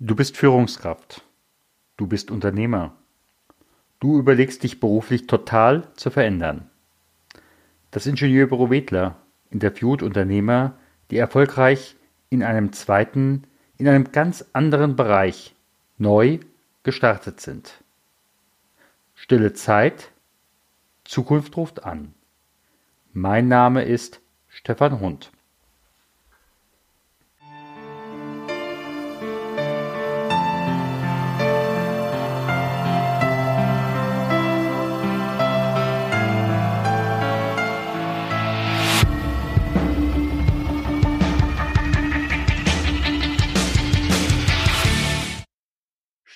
Du bist Führungskraft. Du bist Unternehmer. Du überlegst dich beruflich total zu verändern. Das Ingenieurbüro Wedler interviewt Unternehmer, die erfolgreich in einem zweiten, in einem ganz anderen Bereich neu gestartet sind. Stille Zeit, Zukunft ruft an. Mein Name ist Stefan Hund.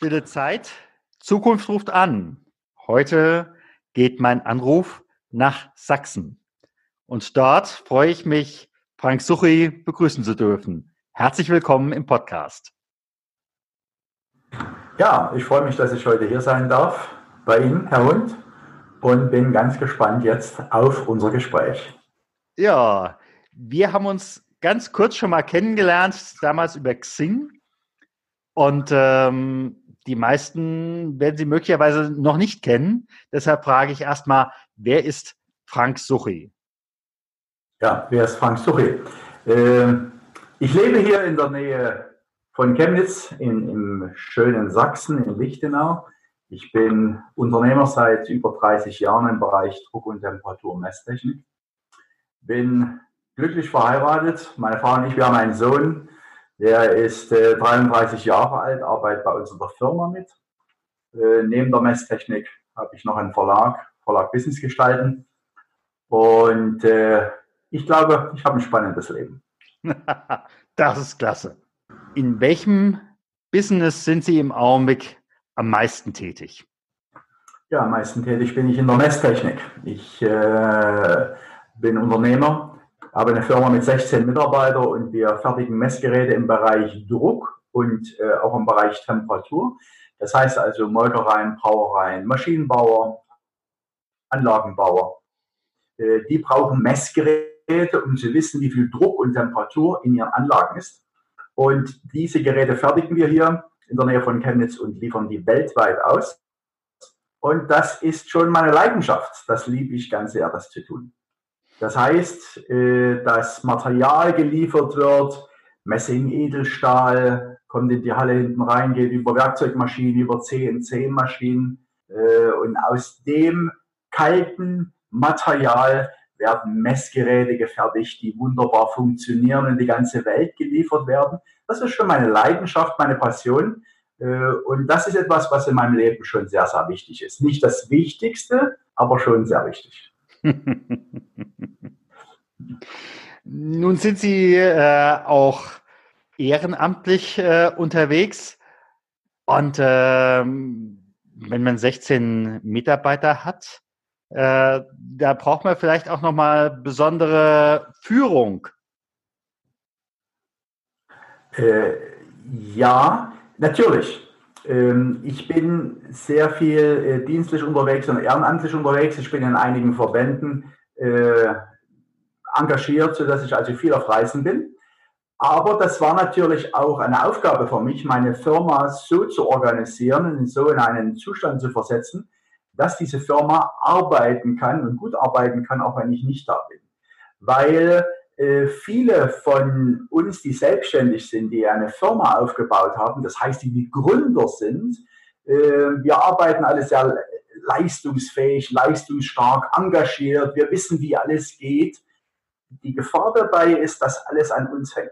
Stille Zeit, Zukunft ruft an. Heute geht mein Anruf nach Sachsen. Und dort freue ich mich, Frank Suchi begrüßen zu dürfen. Herzlich willkommen im Podcast. Ja, ich freue mich, dass ich heute hier sein darf bei Ihnen, Herr Hund, und bin ganz gespannt jetzt auf unser Gespräch. Ja, wir haben uns ganz kurz schon mal kennengelernt, damals über Xing. Und ähm, die meisten werden Sie möglicherweise noch nicht kennen. Deshalb frage ich erstmal, wer ist Frank Suchi? Ja, wer ist Frank Suchi? Äh, ich lebe hier in der Nähe von Chemnitz in, im schönen Sachsen, in Lichtenau. Ich bin Unternehmer seit über 30 Jahren im Bereich Druck- und Temperaturmesstechnik. Bin glücklich verheiratet. Meine Frau und ich, wir haben einen Sohn, der ist äh, 33 Jahre alt, arbeitet bei uns in der Firma mit. Äh, neben der Messtechnik habe ich noch einen Verlag, Verlag Business gestalten. Und äh, ich glaube, ich habe ein spannendes Leben. das ist klasse. In welchem Business sind Sie im Augenblick am meisten tätig? Ja, am meisten tätig bin ich in der Messtechnik. Ich äh, bin Unternehmer habe eine Firma mit 16 Mitarbeitern und wir fertigen Messgeräte im Bereich Druck und äh, auch im Bereich Temperatur. Das heißt also Molkereien, Brauereien, Maschinenbauer, Anlagenbauer. Äh, die brauchen Messgeräte, um zu wissen, wie viel Druck und Temperatur in ihren Anlagen ist. Und diese Geräte fertigen wir hier in der Nähe von Chemnitz und liefern die weltweit aus. Und das ist schon meine Leidenschaft. Das liebe ich ganz sehr, das zu tun. Das heißt, äh, das Material geliefert wird, Messing, Edelstahl, kommt in die Halle hinten rein, geht über Werkzeugmaschinen, über CNC-Maschinen. Äh, und aus dem kalten Material werden Messgeräte gefertigt, die wunderbar funktionieren und die ganze Welt geliefert werden. Das ist schon meine Leidenschaft, meine Passion. Äh, und das ist etwas, was in meinem Leben schon sehr, sehr wichtig ist. Nicht das Wichtigste, aber schon sehr wichtig. Nun sind Sie äh, auch ehrenamtlich äh, unterwegs und äh, wenn man 16 Mitarbeiter hat, äh, da braucht man vielleicht auch nochmal besondere Führung. Äh, ja, natürlich. Ähm, ich bin sehr viel äh, dienstlich unterwegs und ehrenamtlich unterwegs. Ich bin in einigen Verbänden äh, engagiert, sodass ich also viel auf Reisen bin. Aber das war natürlich auch eine Aufgabe für mich, meine Firma so zu organisieren und so in einen Zustand zu versetzen, dass diese Firma arbeiten kann und gut arbeiten kann, auch wenn ich nicht da bin. Weil viele von uns, die selbstständig sind, die eine Firma aufgebaut haben, das heißt, die die Gründer sind, äh, wir arbeiten alle sehr leistungsfähig, leistungsstark, engagiert, wir wissen, wie alles geht die Gefahr dabei ist, dass alles an uns hängt.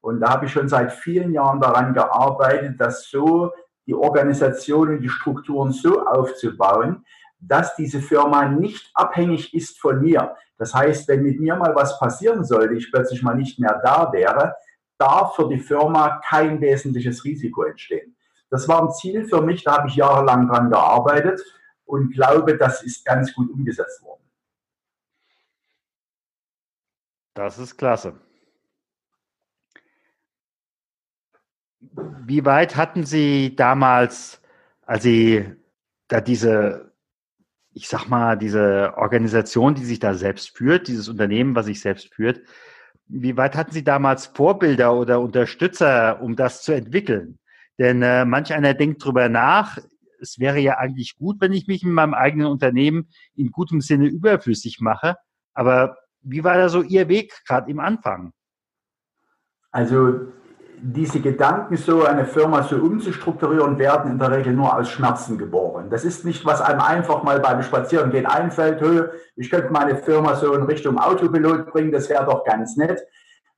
Und da habe ich schon seit vielen Jahren daran gearbeitet, dass so die Organisation und die Strukturen so aufzubauen, dass diese Firma nicht abhängig ist von mir. Das heißt, wenn mit mir mal was passieren sollte, ich plötzlich mal nicht mehr da wäre, darf für die Firma kein wesentliches Risiko entstehen. Das war ein Ziel für mich, da habe ich jahrelang dran gearbeitet und glaube, das ist ganz gut umgesetzt worden. Das ist klasse. Wie weit hatten Sie damals, als Sie da diese, ich sag mal, diese Organisation, die sich da selbst führt, dieses Unternehmen, was sich selbst führt, wie weit hatten Sie damals Vorbilder oder Unterstützer, um das zu entwickeln? Denn äh, manch einer denkt drüber nach, es wäre ja eigentlich gut, wenn ich mich in meinem eigenen Unternehmen in gutem Sinne überflüssig mache. Aber wie war da so Ihr Weg gerade im Anfang? Also diese Gedanken, so eine Firma so umzustrukturieren, werden in der Regel nur aus Schmerzen geboren. Das ist nicht, was einem einfach mal beim Spazierengehen einfällt, ich könnte meine Firma so in Richtung Autopilot bringen, das wäre doch ganz nett.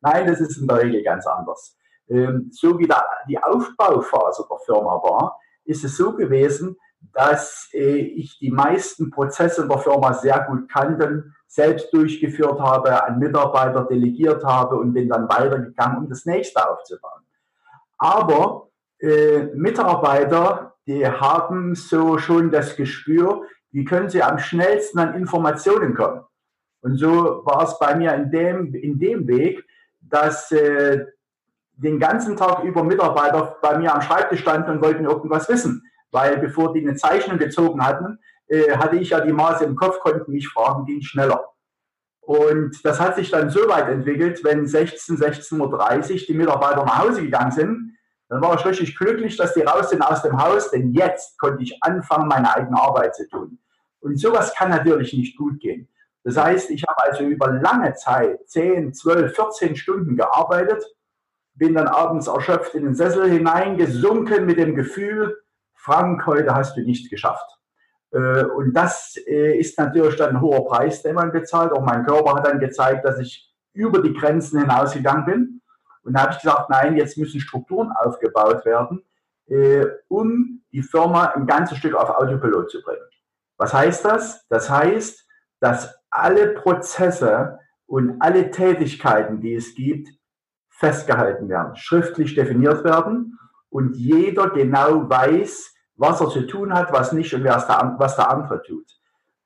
Nein, das ist in der Regel ganz anders. Ähm, so wie die Aufbauphase der Firma war, ist es so gewesen, dass äh, ich die meisten Prozesse in der Firma sehr gut kannte, selbst durchgeführt habe, an Mitarbeiter delegiert habe und bin dann weitergegangen, um das nächste aufzubauen. Aber äh, Mitarbeiter, die haben so schon das Gespür, wie können sie am schnellsten an Informationen kommen. Und so war es bei mir in dem, in dem Weg, dass äh, den ganzen Tag über Mitarbeiter bei mir am Schreibtisch standen und wollten irgendwas wissen. Weil bevor die eine Zeichnung gezogen hatten, äh, hatte ich ja die Maße im Kopf, konnten mich fragen, ging schneller. Und das hat sich dann so weit entwickelt, wenn 16, 16.30 Uhr die Mitarbeiter nach Hause gegangen sind, dann war ich richtig glücklich, dass die raus sind aus dem Haus, denn jetzt konnte ich anfangen, meine eigene Arbeit zu tun. Und sowas kann natürlich nicht gut gehen. Das heißt, ich habe also über lange Zeit, 10, 12, 14 Stunden gearbeitet, bin dann abends erschöpft in den Sessel hineingesunken mit dem Gefühl, Frank, heute hast du nichts geschafft. Äh, und das äh, ist natürlich dann ein hoher Preis, den man bezahlt. Auch mein Körper hat dann gezeigt, dass ich über die Grenzen hinausgegangen bin. Und da habe ich gesagt, nein, jetzt müssen Strukturen aufgebaut werden, äh, um die Firma ein ganzes Stück auf Autopilot zu bringen. Was heißt das? Das heißt, dass alle Prozesse und alle Tätigkeiten, die es gibt, festgehalten werden, schriftlich definiert werden und jeder genau weiß, was er zu tun hat, was nicht und was der, was der andere tut.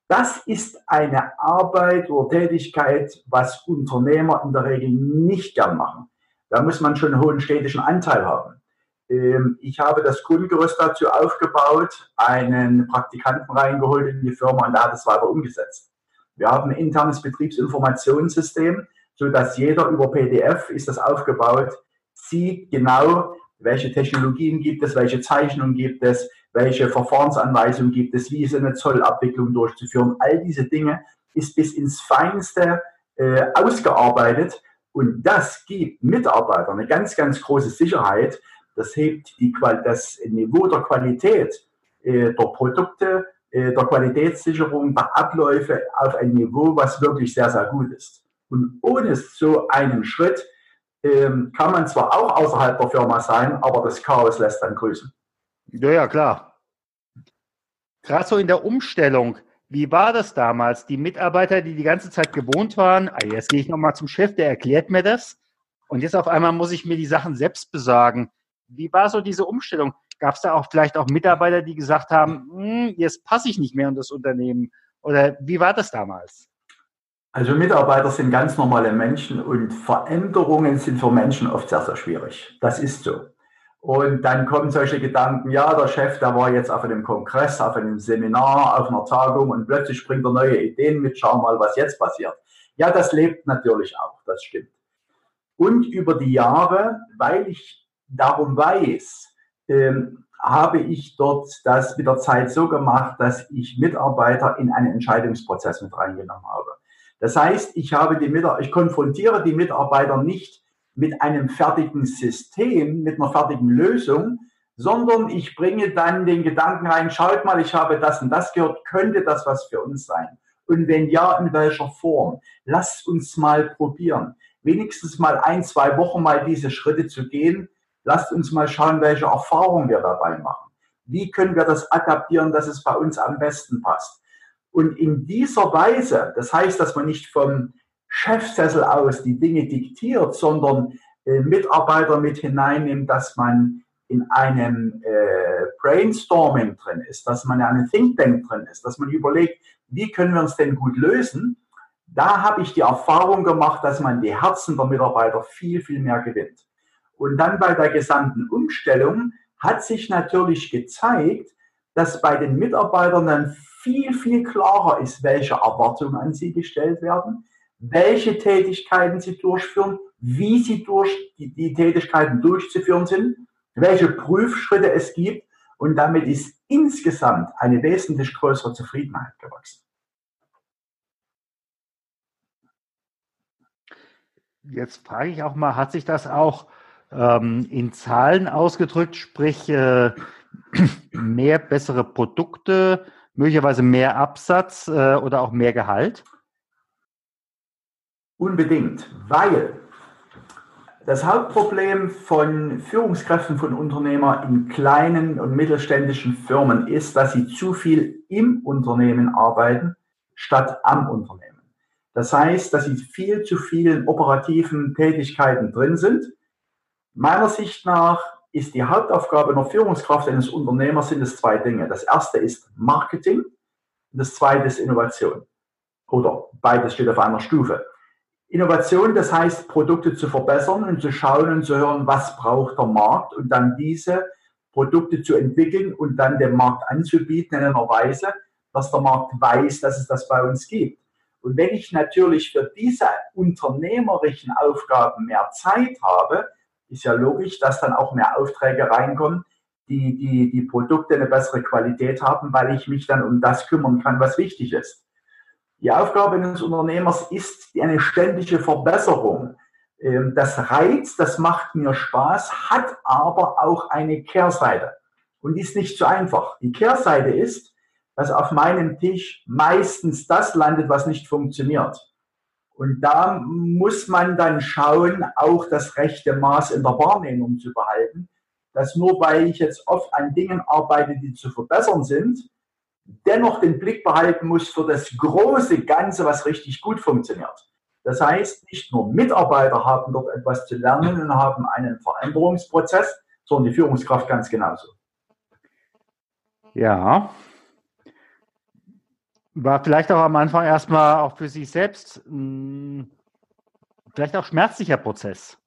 Das ist eine Arbeit oder Tätigkeit, was Unternehmer in der Regel nicht gern machen. Da muss man schon einen hohen städtischen Anteil haben. Ähm, ich habe das Grundgerüst dazu aufgebaut, einen Praktikanten reingeholt in die Firma und der hat es weiter umgesetzt. Wir haben ein internes Betriebsinformationssystem, so dass jeder über PDF ist das aufgebaut, sieht genau, welche Technologien gibt es, welche Zeichnungen gibt es, welche Verfahrensanweisungen gibt es, wie ist eine Zollabwicklung durchzuführen. All diese Dinge ist bis ins Feinste äh, ausgearbeitet und das gibt Mitarbeitern eine ganz, ganz große Sicherheit. Das hebt die, das Niveau der Qualität äh, der Produkte, äh, der Qualitätssicherung, der Abläufe auf ein Niveau, was wirklich sehr, sehr gut ist. Und ohne so einen Schritt ähm, kann man zwar auch außerhalb der Firma sein, aber das Chaos lässt dann grüßen. Ja, ja, klar. Gerade so in der Umstellung, wie war das damals? Die Mitarbeiter, die die ganze Zeit gewohnt waren, ah, jetzt gehe ich nochmal zum Chef, der erklärt mir das. Und jetzt auf einmal muss ich mir die Sachen selbst besorgen. Wie war so diese Umstellung? Gab es da auch vielleicht auch Mitarbeiter, die gesagt haben, hm, jetzt passe ich nicht mehr in das Unternehmen? Oder wie war das damals? Also Mitarbeiter sind ganz normale Menschen und Veränderungen sind für Menschen oft sehr, sehr schwierig. Das ist so. Und dann kommen solche Gedanken, ja, der Chef, der war jetzt auf einem Kongress, auf einem Seminar, auf einer Tagung und plötzlich bringt er neue Ideen mit, schau mal, was jetzt passiert. Ja, das lebt natürlich auch, das stimmt. Und über die Jahre, weil ich darum weiß, ähm, habe ich dort das mit der Zeit so gemacht, dass ich Mitarbeiter in einen Entscheidungsprozess mit reingenommen habe. Das heißt, ich habe die Mitarbeiter, ich konfrontiere die Mitarbeiter nicht mit einem fertigen System, mit einer fertigen Lösung, sondern ich bringe dann den Gedanken rein, schaut mal, ich habe das und das gehört, könnte das was für uns sein? Und wenn ja, in welcher Form? Lasst uns mal probieren. Wenigstens mal ein, zwei Wochen mal diese Schritte zu gehen. Lasst uns mal schauen, welche Erfahrungen wir dabei machen. Wie können wir das adaptieren, dass es bei uns am besten passt? Und in dieser Weise, das heißt, dass man nicht vom Chefsessel aus die Dinge diktiert, sondern äh, Mitarbeiter mit hineinnimmt, dass man in einem äh, Brainstorming drin ist, dass man in einem Think Tank drin ist, dass man überlegt, wie können wir uns denn gut lösen. Da habe ich die Erfahrung gemacht, dass man die Herzen der Mitarbeiter viel, viel mehr gewinnt. Und dann bei der gesamten Umstellung hat sich natürlich gezeigt, dass bei den Mitarbeitern dann viel, viel klarer ist, welche Erwartungen an sie gestellt werden, welche Tätigkeiten sie durchführen, wie sie durch die, die Tätigkeiten durchzuführen sind welche Prüfschritte es gibt und damit ist insgesamt eine wesentlich größere Zufriedenheit gewachsen. Jetzt frage ich auch mal, hat sich das auch ähm, in Zahlen ausgedrückt, sprich äh, mehr bessere Produkte, möglicherweise mehr Absatz äh, oder auch mehr Gehalt? Unbedingt, weil das Hauptproblem von Führungskräften von Unternehmern in kleinen und mittelständischen Firmen ist, dass sie zu viel im Unternehmen arbeiten, statt am Unternehmen. Das heißt, dass sie viel zu vielen operativen Tätigkeiten drin sind. Meiner Sicht nach ist die Hauptaufgabe einer Führungskraft eines Unternehmers sind es zwei Dinge. Das erste ist Marketing und das zweite ist Innovation. Oder beides steht auf einer Stufe. Innovation, das heißt, Produkte zu verbessern und zu schauen und zu hören, was braucht der Markt und dann diese Produkte zu entwickeln und dann dem Markt anzubieten in einer Weise, dass der Markt weiß, dass es das bei uns gibt. Und wenn ich natürlich für diese unternehmerischen Aufgaben mehr Zeit habe, ist ja logisch, dass dann auch mehr Aufträge reinkommen, die, die, die Produkte eine bessere Qualität haben, weil ich mich dann um das kümmern kann, was wichtig ist. Die Aufgabe eines Unternehmers ist eine ständige Verbesserung. Ähm, das reizt, das macht mir Spaß, hat aber auch eine Kehrseite und ist nicht so einfach. Die Kehrseite ist, dass auf meinem Tisch meistens das landet, was nicht funktioniert. Und da muss man dann schauen, auch das rechte Maß in der Wahrnehmung zu behalten, dass nur weil ich jetzt oft an Dingen arbeite, die zu verbessern sind, dennoch den Blick behalten muss für das große Ganze, was richtig gut funktioniert. Das heißt, nicht nur Mitarbeiter haben dort etwas zu lernen und haben einen Veränderungsprozess, sondern die Führungskraft ganz genauso. Ja. War vielleicht auch am Anfang erstmal auch für sich selbst mh, hm, vielleicht auch schmerzlicher Prozess.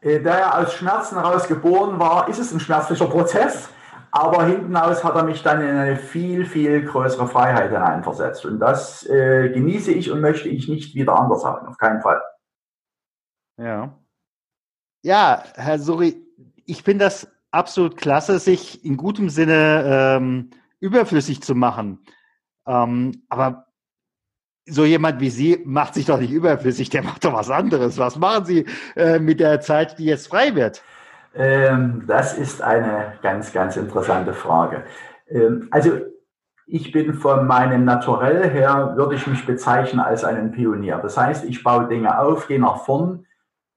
Äh, da er aus Schmerzen heraus geboren war, ist es ein schmerzlicher Prozess. Aber hinten aus hat er mich dann in eine viel, viel größere Freiheit hineinversetzt. Und das äh, genieße ich und möchte ich nicht wieder anders haben, auf keinen Fall. Ja. Ja, Herr Suri, ich finde das absolut klasse, sich in gutem Sinne ähm, überflüssig zu machen. Ähm, aber so jemand wie Sie macht sich doch nicht überflüssig, der macht doch was anderes. Was machen Sie äh, mit der Zeit, die jetzt frei wird? Ähm, das ist eine ganz, ganz interessante Frage. Ähm, also ich bin von meinem Naturell her, würde ich mich bezeichnen als einen Pionier. Das heißt, ich baue Dinge auf, gehe nach vorn,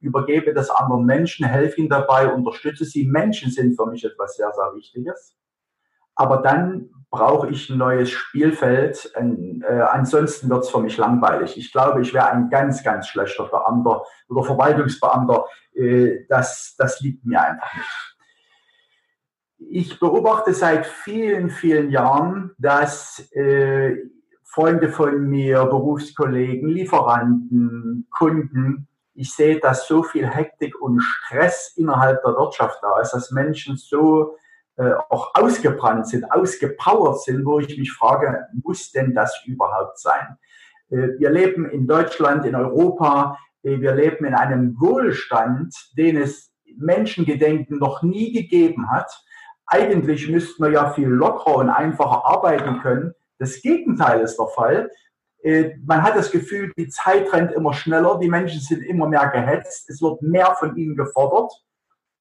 übergebe das anderen Menschen, helfe ihnen dabei, unterstütze sie. Menschen sind für mich etwas sehr, sehr Wichtiges. Aber dann brauche ich ein neues Spielfeld. Äh, ansonsten wird es für mich langweilig. Ich glaube, ich wäre ein ganz, ganz schlechter Beamter oder Verwaltungsbeamter. Äh, das, das liegt mir einfach nicht. Ich beobachte seit vielen, vielen Jahren, dass äh, Freunde von mir, Berufskollegen, Lieferanten, Kunden, ich sehe, dass so viel Hektik und Stress innerhalb der Wirtschaft da ist, dass Menschen so äh, auch ausgebrannt sind, ausgepowert sind, wo ich mich frage, muss denn das überhaupt sein? Äh, wir leben in Deutschland, in Europa, wir leben in einem Wohlstand, den es Menschengedenken noch nie gegeben hat. Eigentlich müssten wir ja viel lockerer und einfacher arbeiten können. Das Gegenteil ist der Fall. Man hat das Gefühl, die Zeit rennt immer schneller, die Menschen sind immer mehr gehetzt, es wird mehr von ihnen gefordert.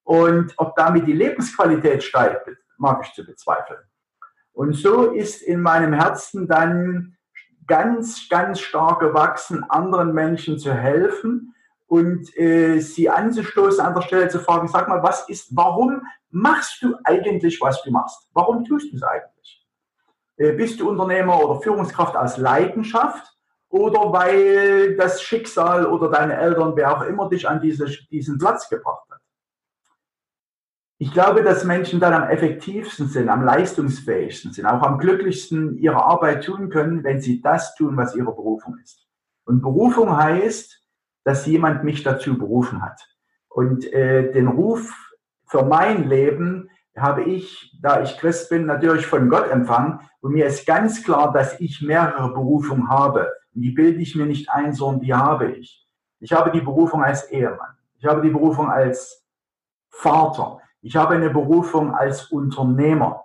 Und ob damit die Lebensqualität steigt, mag ich zu bezweifeln. Und so ist in meinem Herzen dann ganz, ganz stark gewachsen, anderen Menschen zu helfen und äh, sie anzustoßen, an der Stelle zu fragen, sag mal, was ist, warum machst du eigentlich, was du machst? Warum tust du es eigentlich? Äh, bist du Unternehmer oder Führungskraft aus Leidenschaft oder weil das Schicksal oder deine Eltern, wer auch immer dich an diese, diesen Platz gebracht hat? Ich glaube, dass Menschen dann am effektivsten sind, am leistungsfähigsten sind, auch am glücklichsten ihre Arbeit tun können, wenn sie das tun, was ihre Berufung ist. Und Berufung heißt, dass jemand mich dazu berufen hat. Und äh, den Ruf für mein Leben habe ich, da ich Christ bin, natürlich von Gott empfangen. Und mir ist ganz klar, dass ich mehrere Berufungen habe. Und die bilde ich mir nicht ein, sondern die habe ich. Ich habe die Berufung als Ehemann. Ich habe die Berufung als Vater. Ich habe eine Berufung als Unternehmer.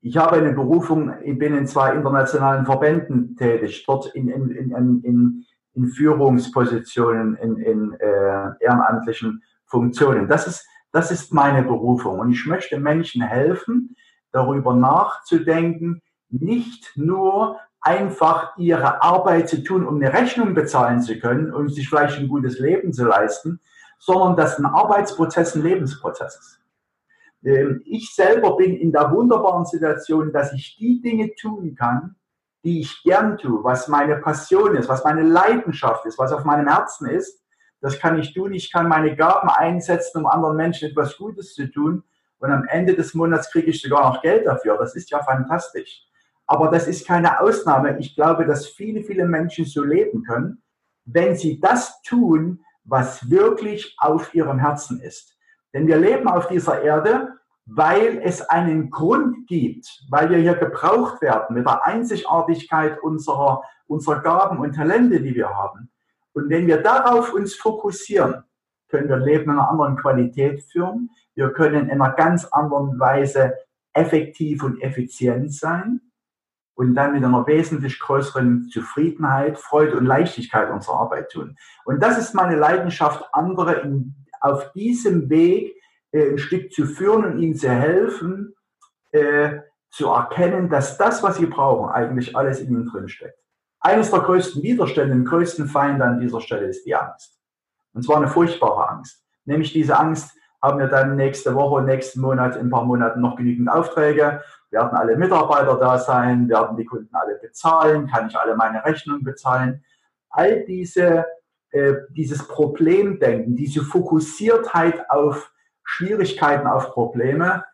Ich habe eine Berufung, ich bin in zwei internationalen Verbänden tätig, dort in, in, in, in, in Führungspositionen, in, in äh, ehrenamtlichen Funktionen. Das ist, das ist meine Berufung. Und ich möchte Menschen helfen, darüber nachzudenken, nicht nur einfach ihre Arbeit zu tun, um eine Rechnung bezahlen zu können und sich vielleicht ein gutes Leben zu leisten, sondern dass ein Arbeitsprozess ein Lebensprozess ist. Ähm, ich selber bin in der wunderbaren Situation, dass ich die Dinge tun kann, die ich gern tue, was meine Passion ist, was meine Leidenschaft ist, was auf meinem Herzen ist. Das kann ich tun. Ich kann meine Gaben einsetzen, um anderen Menschen etwas Gutes zu tun. Und am Ende des Monats kriege ich sogar noch Geld dafür. Das ist ja fantastisch. Aber das ist keine Ausnahme. Ich glaube, dass viele, viele Menschen so leben können, wenn sie das tun, was wirklich auf ihrem Herzen ist. Denn wir leben auf dieser Erde, weil es einen Grund gibt, weil wir hier gebraucht werden mit der Einzigartigkeit unserer, unserer Gaben und Talente, die wir haben. Und wenn wir darauf uns fokussieren, können wir Leben in einer anderen Qualität führen. Wir können in einer ganz anderen Weise effektiv und effizient sein und dann mit einer wesentlich größeren Zufriedenheit, Freude und Leichtigkeit unsere Arbeit tun. Und das ist meine Leidenschaft, andere in, auf diesem Weg äh, ein Stück zu führen und ihnen zu helfen, äh, zu erkennen, dass das, was sie brauchen, eigentlich alles in ihnen drin steckt. Eines der größten Widerstände, den größten Feinde an dieser Stelle ist die Angst. Und zwar eine furchtbare Angst. Nämlich diese Angst, haben wir dann nächste Woche, nächsten Monat, in ein paar Monaten noch genügend Aufträge, werden alle Mitarbeiter da sein, werden die Kunden alle bezahlen, kann ich alle meine Rechnungen bezahlen. All diese, äh, dieses Problemdenken, diese Fokussiertheit auf Schwierigkeiten, auf Probleme,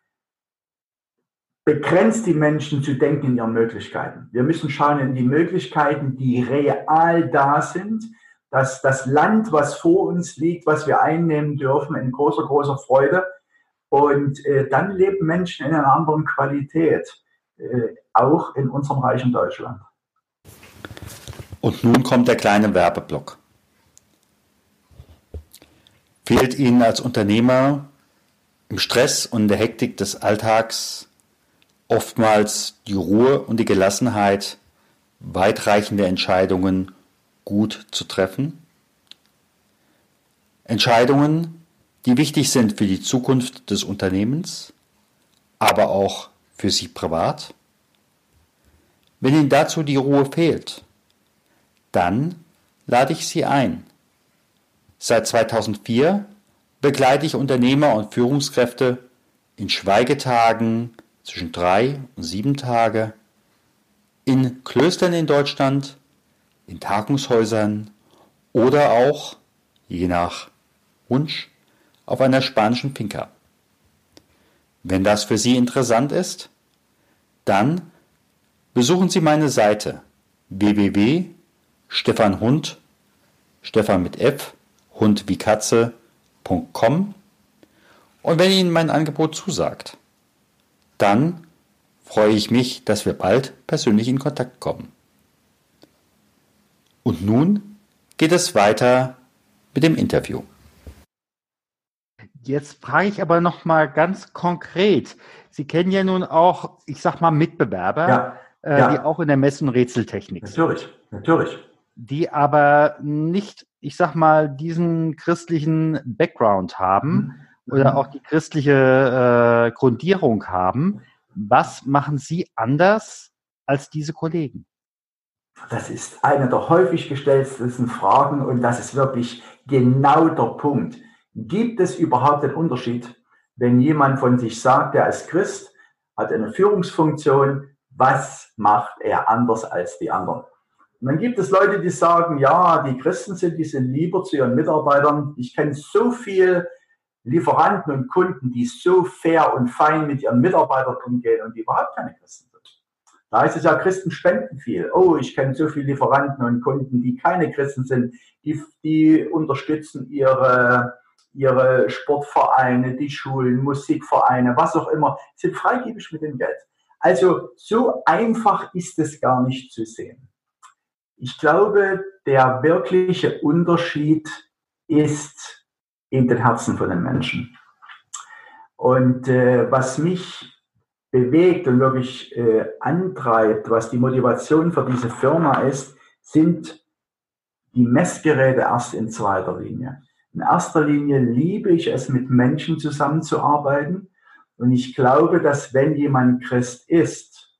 begrenzt die Menschen zu denken in ihren Möglichkeiten. Wir müssen schauen in die Möglichkeiten, die real da sind, dass das Land, was vor uns liegt, was wir einnehmen dürfen, in großer, großer Freude. Und äh, dann leben Menschen in einer anderen Qualität, äh, auch in unserem reichen Deutschland. Und nun kommt der kleine Werbeblock. Fehlt Ihnen als Unternehmer im Stress und der Hektik des Alltags oftmals die Ruhe und die Gelassenheit, weitreichende Entscheidungen gut zu treffen. Entscheidungen, die wichtig sind für die Zukunft des Unternehmens, aber auch für Sie privat. Wenn Ihnen dazu die Ruhe fehlt, dann lade ich Sie ein. Seit 2004 begleite ich Unternehmer und Führungskräfte in Schweigetagen zwischen drei und sieben Tage, in Klöstern in Deutschland in Tagungshäusern oder auch, je nach Wunsch, auf einer spanischen Finca. Wenn das für Sie interessant ist, dann besuchen Sie meine Seite www.stefanhund, Stefan mit F, Hund wie Katze.com und wenn Ihnen mein Angebot zusagt, dann freue ich mich, dass wir bald persönlich in Kontakt kommen. Und nun geht es weiter mit dem Interview. Jetzt frage ich aber noch mal ganz konkret. Sie kennen ja nun auch, ich sag mal, Mitbewerber, ja, äh, ja. die auch in der Mess- und Rätseltechnik sind. Natürlich, natürlich. Die aber nicht, ich sag mal, diesen christlichen Background haben mhm. oder auch die christliche äh, Grundierung haben. Was machen Sie anders als diese Kollegen? Das ist eine der häufig gestelltesten Fragen und das ist wirklich genau der Punkt. Gibt es überhaupt einen Unterschied, wenn jemand von sich sagt, er ist Christ, hat eine Führungsfunktion, was macht er anders als die anderen? Und dann gibt es Leute, die sagen, ja, die Christen sind, die sind lieber zu ihren Mitarbeitern. Ich kenne so viele Lieferanten und Kunden, die so fair und fein mit ihren Mitarbeitern umgehen und die überhaupt keine Christen sind. Da heißt es ja, Christen spenden viel. Oh, ich kenne so viele Lieferanten und Kunden, die keine Christen sind, die, die unterstützen ihre, ihre Sportvereine, die Schulen, Musikvereine, was auch immer, sind freigebig mit dem Geld. Also so einfach ist es gar nicht zu sehen. Ich glaube, der wirkliche Unterschied ist in den Herzen von den Menschen. Und äh, was mich bewegt und wirklich äh, antreibt, was die Motivation für diese Firma ist, sind die Messgeräte erst in zweiter Linie. In erster Linie liebe ich es, mit Menschen zusammenzuarbeiten. Und ich glaube, dass wenn jemand Christ ist,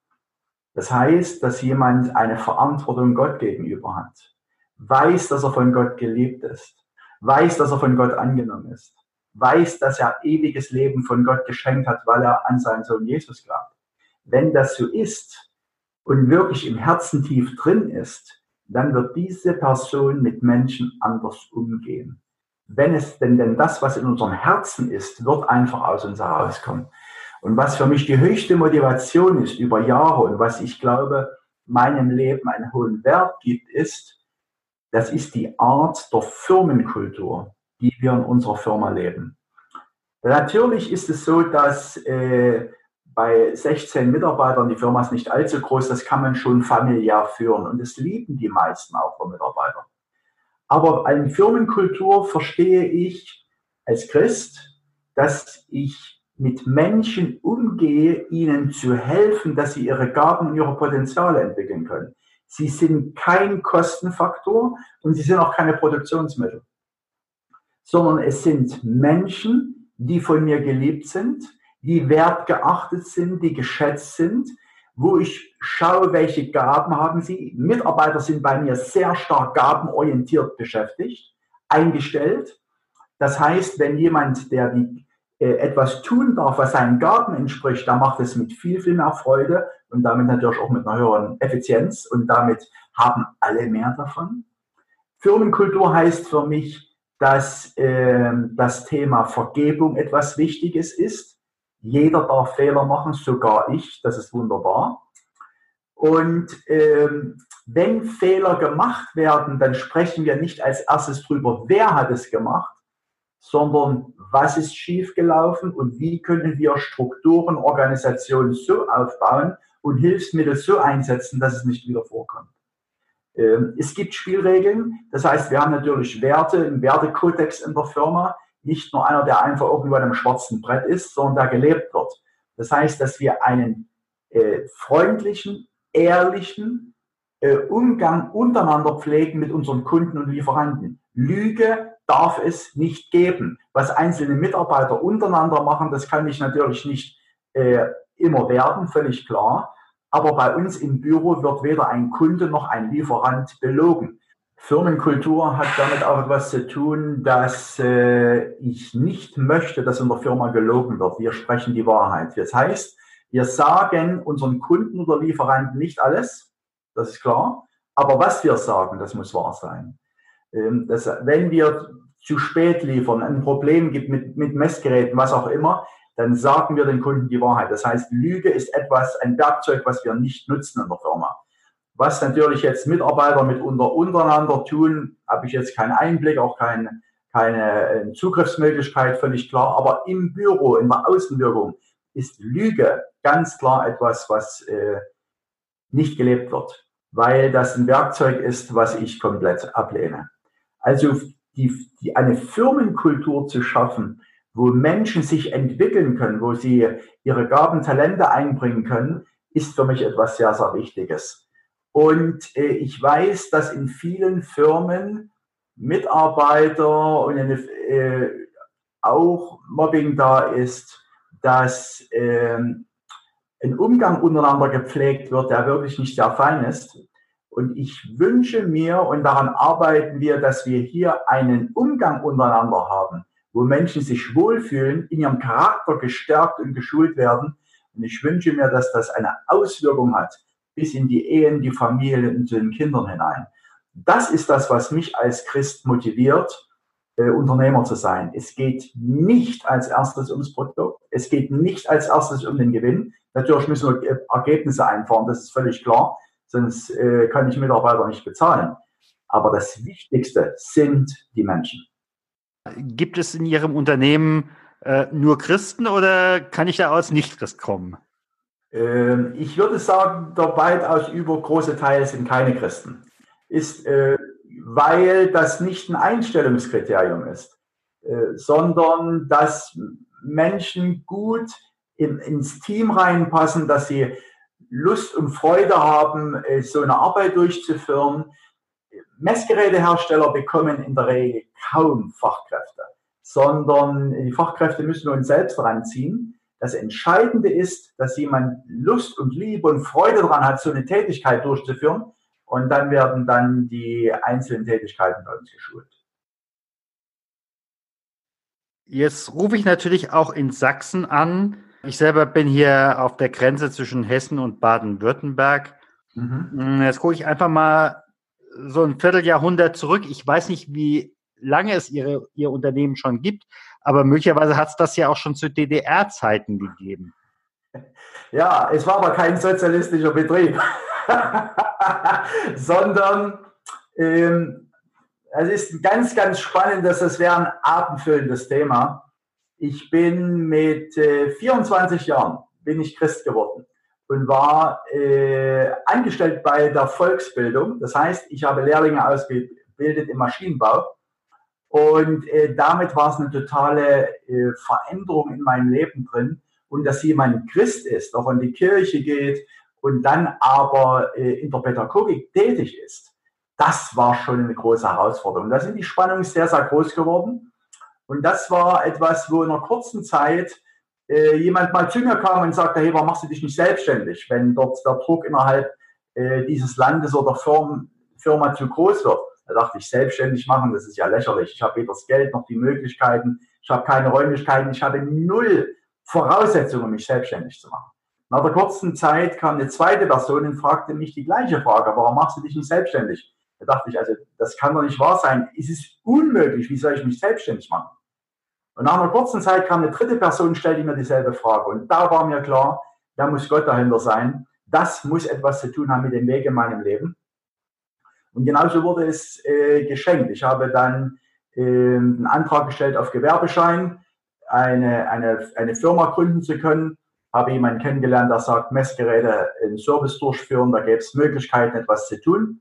das heißt, dass jemand eine Verantwortung Gott gegenüber hat, weiß, dass er von Gott geliebt ist, weiß, dass er von Gott angenommen ist, weiß, dass er ewiges Leben von Gott geschenkt hat, weil er an seinen Sohn Jesus glaubt. Wenn das so ist und wirklich im Herzen tief drin ist, dann wird diese Person mit Menschen anders umgehen. Wenn es denn, denn das, was in unserem Herzen ist, wird einfach aus uns herauskommen. Und was für mich die höchste Motivation ist über Jahre und was ich glaube, meinem Leben einen hohen Wert gibt, ist, das ist die Art der Firmenkultur, die wir in unserer Firma leben. Natürlich ist es so, dass äh, bei 16 Mitarbeitern, die Firma ist nicht allzu groß, das kann man schon familiär führen und das lieben die meisten auch der Mitarbeiter. Aber eine Firmenkultur verstehe ich als Christ, dass ich mit Menschen umgehe, ihnen zu helfen, dass sie ihre Gaben und ihre Potenziale entwickeln können. Sie sind kein Kostenfaktor und sie sind auch keine Produktionsmittel, sondern es sind Menschen, die von mir geliebt sind, die wertgeachtet sind, die geschätzt sind, wo ich schaue, welche Gaben haben sie. Mitarbeiter sind bei mir sehr stark gabenorientiert beschäftigt, eingestellt. Das heißt, wenn jemand, der die, äh, etwas tun darf, was seinen Gaben entspricht, dann macht es mit viel, viel mehr Freude und damit natürlich auch mit einer höheren Effizienz und damit haben alle mehr davon. Firmenkultur heißt für mich, dass äh, das Thema Vergebung etwas Wichtiges ist jeder darf Fehler machen, sogar ich. Das ist wunderbar. Und ähm, wenn Fehler gemacht werden, dann sprechen wir nicht als erstes drüber, wer hat es gemacht, sondern was ist schiefgelaufen und wie können wir Strukturen, Organisationen so aufbauen und Hilfsmittel so einsetzen, dass es nicht wieder vorkommt. Ähm, es gibt Spielregeln, das heißt, wir haben natürlich Werte, einen Wertekodex in der Firma nicht nur einer, der einfach irgendwo an einem schwarzen Brett ist, sondern der gelebt wird. Das heißt, dass wir einen äh, freundlichen, ehrlichen äh, Umgang untereinander pflegen mit unseren Kunden und Lieferanten. Lüge darf es nicht geben. Was einzelne Mitarbeiter untereinander machen, das kann ich natürlich nicht äh, immer werden, völlig klar. Aber bei uns im Büro wird weder ein Kunde noch ein Lieferant belogen. Firmenkultur hat damit auch etwas zu tun, dass äh, ich nicht möchte, dass in der Firma gelogen wird. Wir sprechen die Wahrheit. Das heißt, wir sagen unseren Kunden oder Lieferanten nicht alles, das ist klar, aber was wir sagen, das muss wahr sein. Ähm, das, wenn wir zu spät liefern, ein Problem gibt mit, mit Messgeräten, was auch immer, dann sagen wir den Kunden die Wahrheit. Das heißt, Lüge ist etwas, ein Werkzeug, was wir nicht nutzen in der Firma. Was natürlich jetzt Mitarbeiter mit unter, untereinander tun, habe ich jetzt keinen Einblick, auch kein, keine äh, Zugriffsmöglichkeit, völlig klar. Aber im Büro, in der Außenwirkung, ist Lüge ganz klar etwas, was äh, nicht gelebt wird, weil das ein Werkzeug ist, was ich komplett ablehne. Also die, die, eine Firmenkultur zu schaffen, wo Menschen sich entwickeln können, wo sie ihre Gaben, Talente einbringen können, ist für mich etwas sehr, sehr Wichtiges. Und äh, ich weiß, dass in vielen Firmen Mitarbeiter und eine, äh, auch Mobbing da ist, dass äh, ein Umgang untereinander gepflegt wird, der wirklich nicht sehr fein ist. Und ich wünsche mir, und daran arbeiten wir, dass wir hier einen Umgang untereinander haben, wo Menschen sich wohlfühlen, in ihrem Charakter gestärkt und geschult werden. Und ich wünsche mir, dass das eine Auswirkung hat bis in die Ehen, die Familien und zu den Kindern hinein. Das ist das, was mich als Christ motiviert, äh, Unternehmer zu sein. Es geht nicht als erstes ums Produkt. Es geht nicht als erstes um den Gewinn. Natürlich müssen wir Ergebnisse einfahren, das ist völlig klar. Sonst äh, kann ich Mitarbeiter nicht bezahlen. Aber das Wichtigste sind die Menschen. Gibt es in Ihrem Unternehmen äh, nur Christen oder kann ich da aus Nicht-Christ kommen? Ähm, ich würde sagen, der weitaus übergroße Teil sind keine Christen. Ist, äh, weil das nicht ein Einstellungskriterium ist, äh, sondern dass Menschen gut in, ins Team reinpassen, dass sie Lust und Freude haben, äh, so eine Arbeit durchzuführen. Messgerätehersteller bekommen in der Regel kaum Fachkräfte, sondern die Fachkräfte müssen wir uns selbst ranziehen. Das Entscheidende ist, dass jemand Lust und Liebe und Freude daran hat, so eine Tätigkeit durchzuführen. Und dann werden dann die einzelnen Tätigkeiten bei uns geschult. Jetzt rufe ich natürlich auch in Sachsen an. Ich selber bin hier auf der Grenze zwischen Hessen und Baden-Württemberg. Mhm. Jetzt gucke ich einfach mal so ein Vierteljahrhundert zurück. Ich weiß nicht, wie lange es ihre, Ihr Unternehmen schon gibt, aber möglicherweise hat es das ja auch schon zu DDR-Zeiten gegeben. Ja, es war aber kein sozialistischer Betrieb, sondern ähm, es ist ganz, ganz spannend, dass das wäre ein abendfüllendes Thema. Ich bin mit äh, 24 Jahren bin ich Christ geworden und war äh, angestellt bei der Volksbildung. Das heißt, ich habe Lehrlinge ausgebildet im Maschinenbau. Und äh, damit war es eine totale äh, Veränderung in meinem Leben drin. Und dass jemand Christ ist, auch in die Kirche geht und dann aber äh, in der Pädagogik tätig ist, das war schon eine große Herausforderung. Da sind die Spannungen sehr, sehr groß geworden. Und das war etwas, wo in einer kurzen Zeit äh, jemand mal zu mir kam und sagte, hey, warum machst du dich nicht selbstständig, wenn dort der Druck innerhalb äh, dieses Landes oder Firmen, Firma zu groß wird. Da dachte ich, selbstständig machen, das ist ja lächerlich. Ich habe weder das Geld noch die Möglichkeiten, ich habe keine Räumlichkeiten, ich habe null Voraussetzungen, mich selbstständig zu machen. Nach der kurzen Zeit kam eine zweite Person und fragte mich die gleiche Frage, warum machst du dich nicht selbstständig? Da dachte ich, also das kann doch nicht wahr sein. Es ist unmöglich, wie soll ich mich selbstständig machen? Und nach einer kurzen Zeit kam eine dritte Person und stellte mir dieselbe Frage. Und da war mir klar, da muss Gott dahinter sein. Das muss etwas zu tun haben mit dem Weg in meinem Leben. Und genauso wurde es äh, geschenkt. Ich habe dann äh, einen Antrag gestellt auf Gewerbeschein, eine, eine, eine Firma gründen zu können. Habe jemanden kennengelernt, der sagt, Messgeräte in Service durchführen, da gäbe es Möglichkeiten, etwas zu tun.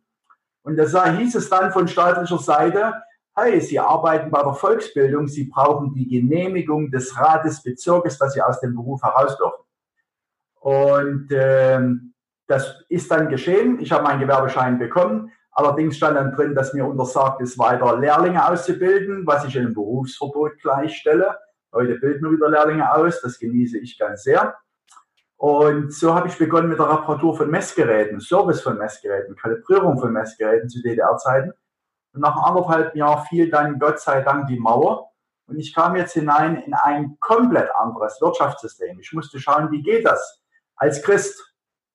Und da hieß es dann von staatlicher Seite, hey, Sie arbeiten bei der Volksbildung, Sie brauchen die Genehmigung des Rates Bezirkes, dass Sie aus dem Beruf heraus dürfen. Und ähm, das ist dann geschehen. Ich habe meinen Gewerbeschein bekommen. Allerdings stand dann drin, dass mir untersagt ist, weiter Lehrlinge auszubilden, was ich in einem Berufsverbot gleichstelle. Heute bilden wir wieder Lehrlinge aus, das genieße ich ganz sehr. Und so habe ich begonnen mit der Reparatur von Messgeräten, Service von Messgeräten, Kalibrierung von Messgeräten zu DDR-Zeiten. Und nach anderthalb Jahren fiel dann Gott sei Dank die Mauer. Und ich kam jetzt hinein in ein komplett anderes Wirtschaftssystem. Ich musste schauen, wie geht das als Christ?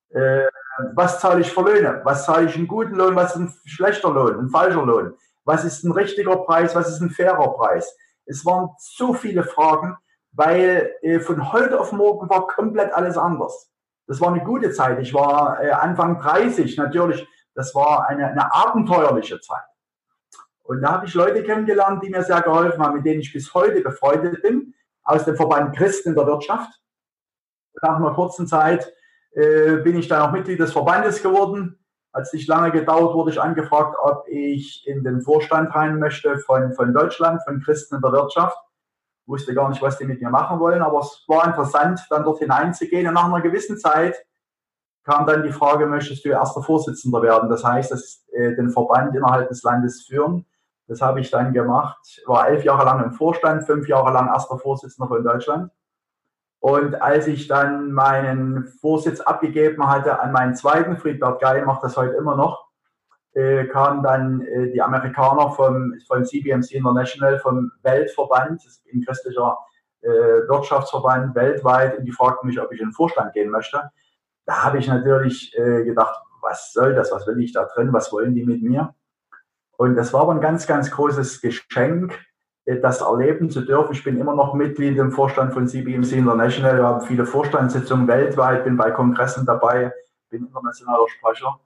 Äh, was zahle ich für Löhne? Was zahle ich einen guten Lohn? Was ist ein schlechter Lohn? Ein falscher Lohn? Was ist ein richtiger Preis? Was ist ein fairer Preis? Es waren so viele Fragen, weil äh, von heute auf morgen war komplett alles anders. Das war eine gute Zeit. Ich war äh, Anfang 30, natürlich. Das war eine, eine abenteuerliche Zeit. Und da habe ich Leute kennengelernt, die mir sehr geholfen haben, mit denen ich bis heute befreundet bin, aus dem Verband Christen der Wirtschaft. Nach einer kurzen Zeit äh, bin ich dann auch Mitglied des Verbandes geworden. Als nicht lange gedauert, wurde ich angefragt, ob ich in den Vorstand rein möchte von, von Deutschland, von Christen in der Wirtschaft. Wusste gar nicht, was die mit mir machen wollen, aber es war interessant, dann dort hineinzugehen. Und nach einer gewissen Zeit kam dann die Frage, möchtest du erster Vorsitzender werden? Das heißt, dass, äh, den Verband innerhalb des Landes führen. Das habe ich dann gemacht, war elf Jahre lang im Vorstand, fünf Jahre lang erster Vorsitzender von Deutschland. Und als ich dann meinen Vorsitz abgegeben hatte an meinen zweiten, Friedbert Geil macht das heute immer noch, äh, kamen dann äh, die Amerikaner vom, von CBMC International, vom Weltverband, das ist ein christlicher äh, Wirtschaftsverband weltweit, und die fragten mich, ob ich in den Vorstand gehen möchte. Da habe ich natürlich äh, gedacht, was soll das, was will ich da drin, was wollen die mit mir? Und das war aber ein ganz, ganz großes Geschenk, das erleben zu dürfen. Ich bin immer noch Mitglied im Vorstand von CBMC International. Wir haben viele Vorstandssitzungen weltweit, bin bei Kongressen dabei, bin internationaler Sprecher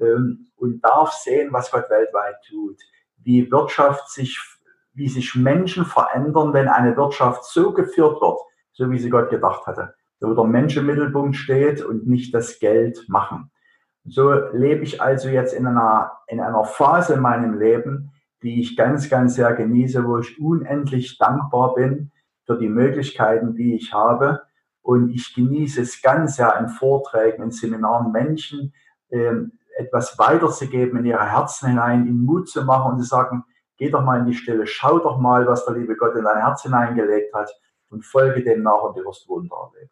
ähm, und darf sehen, was Gott weltweit tut. Wie Wirtschaft sich, wie sich Menschen verändern, wenn eine Wirtschaft so geführt wird, so wie sie Gott gedacht hatte. Wo der Mensch im Mittelpunkt steht und nicht das Geld machen. So lebe ich also jetzt in einer, in einer Phase in meinem Leben, die ich ganz, ganz sehr genieße, wo ich unendlich dankbar bin, für die Möglichkeiten, die ich habe. Und ich genieße es ganz sehr in Vorträgen, in Seminaren Menschen ähm, etwas weiterzugeben in ihre Herzen hinein, ihnen Mut zu machen und zu sagen, geh doch mal in die Stille, schau doch mal, was der liebe Gott in dein Herz hineingelegt hat und folge dem nach und du wirst Wunder erleben.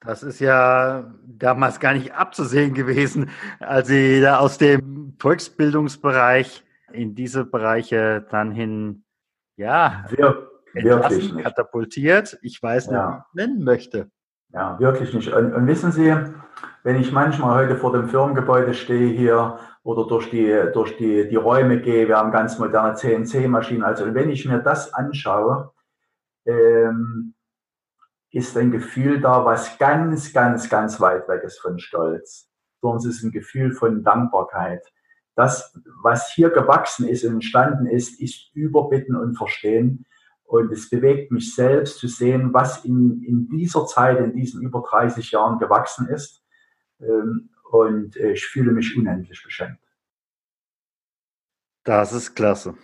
Das ist ja damals gar nicht abzusehen gewesen, als Sie da aus dem Volksbildungsbereich in diese Bereiche dann hin, ja, Wir, wirklich nicht. katapultiert. Ich weiß nicht, ja. wie ich es nennen möchte. Ja, wirklich nicht. Und, und, wissen Sie, wenn ich manchmal heute vor dem Firmengebäude stehe hier oder durch die, durch die, die Räume gehe, wir haben ganz moderne CNC-Maschinen, also wenn ich mir das anschaue, ähm, ist ein Gefühl da, was ganz, ganz, ganz weit weg ist von Stolz, es ist ein Gefühl von Dankbarkeit. Das, was hier gewachsen ist und entstanden ist, ist Überbitten und Verstehen. Und es bewegt mich selbst zu sehen, was in, in dieser Zeit, in diesen über 30 Jahren gewachsen ist. Ähm, und ich fühle mich unendlich beschenkt. Das ist klasse.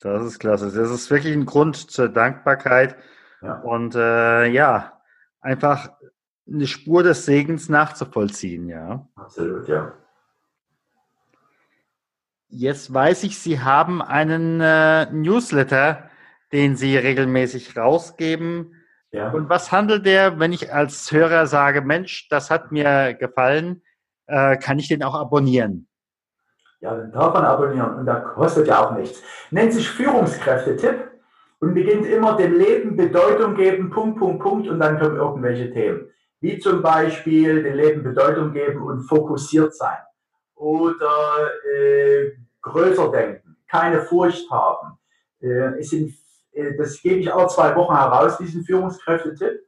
Das ist klasse. Das ist wirklich ein Grund zur Dankbarkeit ja. Und äh, ja, einfach eine Spur des Segens nachzuvollziehen, ja. Absolut, ja. Jetzt weiß ich, Sie haben einen äh, Newsletter, den Sie regelmäßig rausgeben. Ja. Und was handelt der, wenn ich als Hörer sage, Mensch, das hat mir gefallen, äh, kann ich den auch abonnieren? Ja, den darf man abonnieren und da kostet ja auch nichts. Nennt sich Führungskräfte-Tipp und beginnt immer dem Leben Bedeutung geben, Punkt, Punkt, Punkt, und dann kommen irgendwelche Themen. Wie zum Beispiel dem Leben Bedeutung geben und fokussiert sein. Oder äh, größer denken, keine Furcht haben. Äh, es sind, äh, das gebe ich alle zwei Wochen heraus, diesen Führungskräftetipp.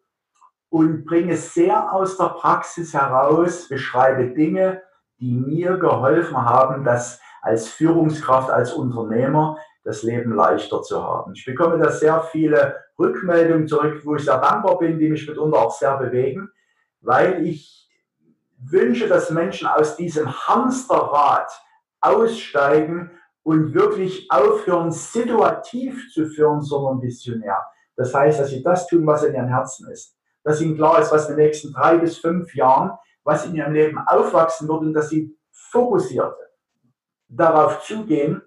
Und bringe sehr aus der Praxis heraus, beschreibe Dinge, die mir geholfen haben, das als Führungskraft, als Unternehmer das Leben leichter zu haben. Ich bekomme da sehr viele Rückmeldungen zurück, wo ich sehr dankbar bin, die mich mitunter auch sehr bewegen, weil ich wünsche, dass Menschen aus diesem Hamsterrad aussteigen und wirklich aufhören, situativ zu führen, sondern visionär. Das heißt, dass sie das tun, was in ihrem Herzen ist. Dass ihnen klar ist, was in den nächsten drei bis fünf Jahren, was in ihrem Leben aufwachsen wird und dass sie fokussiert darauf zugehen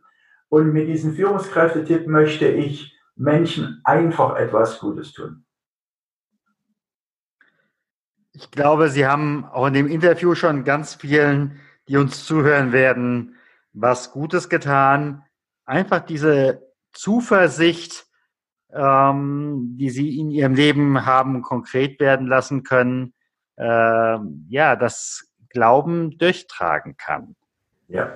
und mit diesem Führungskräftetipp möchte ich Menschen einfach etwas Gutes tun. Ich glaube, Sie haben auch in dem Interview schon ganz vielen, die uns zuhören werden, was Gutes getan. Einfach diese Zuversicht, ähm, die Sie in Ihrem Leben haben, konkret werden lassen können, äh, ja, das Glauben durchtragen kann. Ja.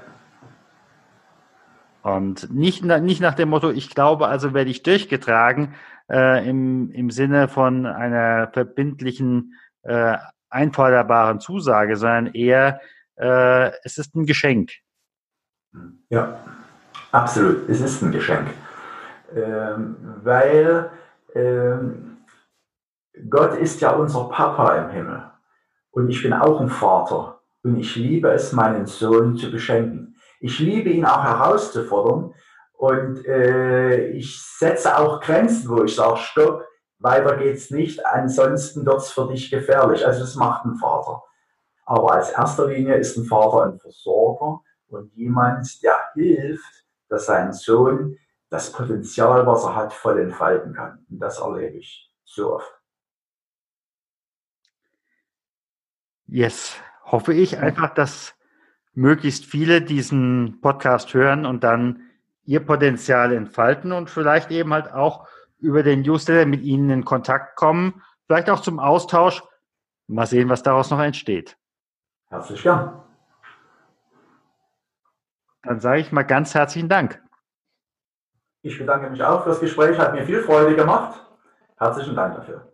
Und nicht, nicht nach dem Motto, ich glaube, also werde ich durchgetragen, äh, im, im Sinne von einer verbindlichen, äh, einforderbaren Zusage, sondern eher, äh, es ist ein Geschenk. Ja, absolut, es ist ein Geschenk. Ähm, weil ähm, Gott ist ja unser Papa im Himmel und ich bin auch ein Vater und ich liebe es, meinen Sohn zu beschenken. Ich liebe ihn auch herauszufordern und äh, ich setze auch Grenzen, wo ich sage, stopp, weiter geht's nicht, ansonsten wird's für dich gefährlich. Also das macht ein Vater. Aber als erster Linie ist ein Vater ein Versorger und jemand, der hilft, dass sein Sohn das Potenzial, was er hat, voll entfalten kann. Und das erlebe ich so oft. Yes, hoffe ich einfach, dass möglichst viele diesen Podcast hören und dann ihr Potenzial entfalten und vielleicht eben halt auch über den Newsletter mit Ihnen in Kontakt kommen, vielleicht auch zum Austausch. Mal sehen, was daraus noch entsteht. Herzlich gern. Dann sage ich mal ganz herzlichen Dank. Ich bedanke mich auch für das Gespräch, hat mir viel Freude gemacht. Herzlichen Dank dafür.